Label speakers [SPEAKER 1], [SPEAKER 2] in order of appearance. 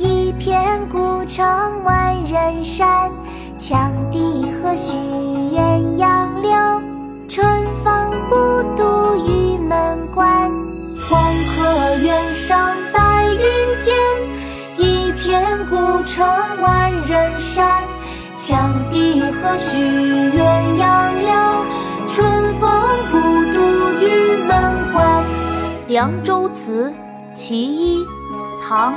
[SPEAKER 1] 一片孤城万仞山。羌笛何须怨杨柳，春风不度玉门关。
[SPEAKER 2] 黄河远上白云间，一片孤城万仞山。羌笛何须怨杨柳，春风不度玉门关。
[SPEAKER 3] 《凉州词·其一》唐·